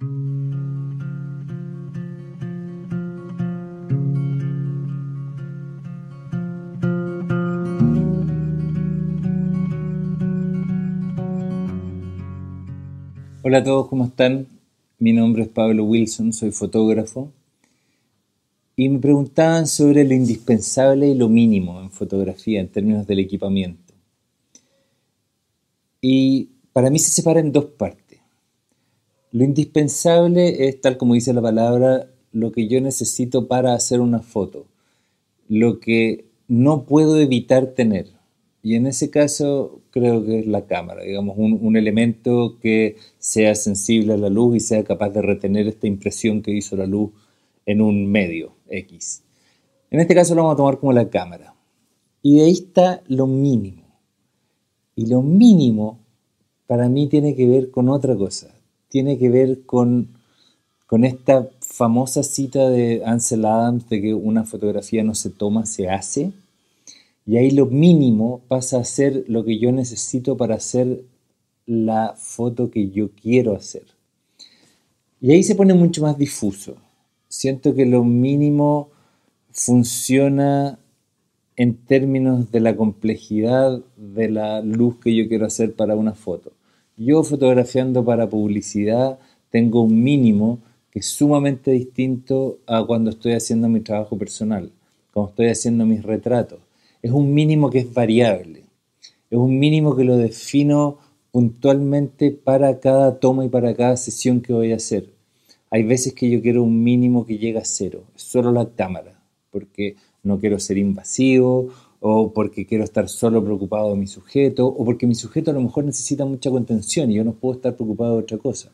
Hola a todos, ¿cómo están? Mi nombre es Pablo Wilson, soy fotógrafo. Y me preguntaban sobre lo indispensable y lo mínimo en fotografía en términos del equipamiento. Y para mí se separa en dos partes. Lo indispensable es, tal como dice la palabra, lo que yo necesito para hacer una foto, lo que no puedo evitar tener. Y en ese caso creo que es la cámara, digamos, un, elemento que sea sensible a la luz y sea capaz de retener esta impresión que hizo la luz en un medio X. En este caso lo vamos a tomar como la cámara. Y de ahí está lo mínimo. Y lo mínimo para mí tiene que ver con otra cosa. Tiene que ver con, con esta famosa cita de Ansel Adams de que una fotografía no se toma, se hace y ahí lo mínimo pasa a ser lo que yo necesito para hacer la foto que yo quiero hacer. Y ahí se pone mucho más difuso. Siento que lo mínimo funciona en términos de la complejidad de la luz que yo quiero hacer para una foto. Yo fotografiando para publicidad tengo un mínimo que es sumamente distinto a cuando estoy haciendo mi trabajo personal, cuando estoy haciendo mis retratos. Es un mínimo que es variable, es un mínimo que lo defino puntualmente para cada toma y para cada sesión que voy a hacer. Hay veces que yo quiero un mínimo que llega a cero, solo la cámara, porque no quiero ser invasivo o porque quiero estar solo preocupado de mi sujeto o porque mi sujeto a lo mejor necesita mucha contención y yo no puedo estar preocupado de otra cosa.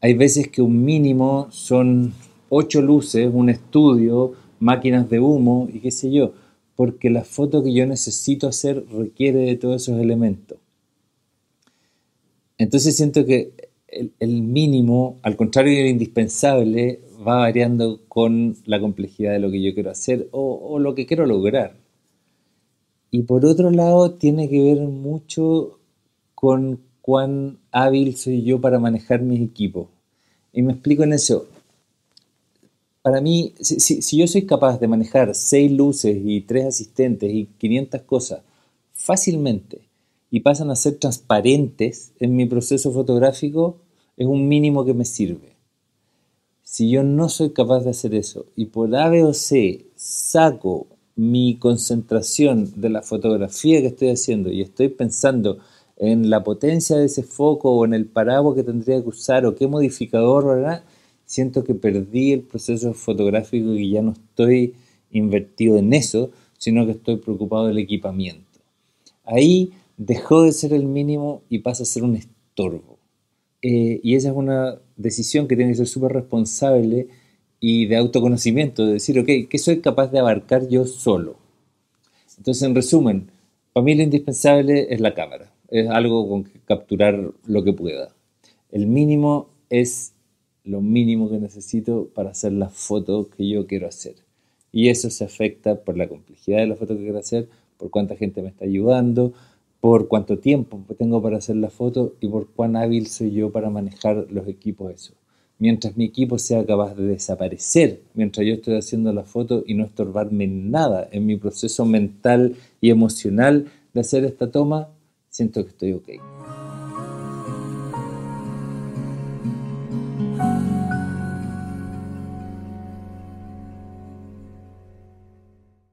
Hay veces que un mínimo son ocho luces, un estudio, máquinas de humo y qué sé yo porque la foto que yo necesito hacer requiere de todos esos elementos. Entonces siento que el, mínimo, al contrario del indispensable, va variando con la complejidad de lo que yo quiero hacer o, o lo que quiero lograr. Y por otro lado, tiene que ver mucho con cuán hábil soy yo para manejar mis equipos. Y me explico en eso para mí, si, yo soy capaz de manejar seis luces y tres asistentes y 500 cosas fácilmente y pasan a ser transparentes en mi proceso fotográfico, es un mínimo que me sirve. Si yo no soy capaz de hacer eso y por A, B o C saco mi concentración de la fotografía que estoy haciendo y estoy pensando en la potencia de ese foco o en el paraguas que tendría que usar o qué modificador, ¿verdad? siento que perdí el proceso fotográfico y ya no estoy invertido en eso, sino que estoy preocupado del equipamiento. Ahí dejó de ser el mínimo y pasa a ser un estorbo. Eh, y esa es una decisión que tiene que ser súper responsable y de autoconocimiento, de decir, ok, ¿qué soy capaz de abarcar yo solo? Entonces, en resumen, para mí lo indispensable es la cámara, es algo con que capturar lo que pueda. El mínimo es lo mínimo que necesito para hacer la foto que yo quiero hacer. Y eso se afecta por la complejidad de la foto que quiero hacer, por cuánta gente me está ayudando, por cuánto tiempo tengo para hacer la foto y por cuán hábil soy yo para manejar los equipos eso. Mientras mi equipo sea capaz de desaparecer mientras yo estoy haciendo la foto y no estorbarme nada en mi proceso mental y emocional de hacer esta toma, siento que estoy ok.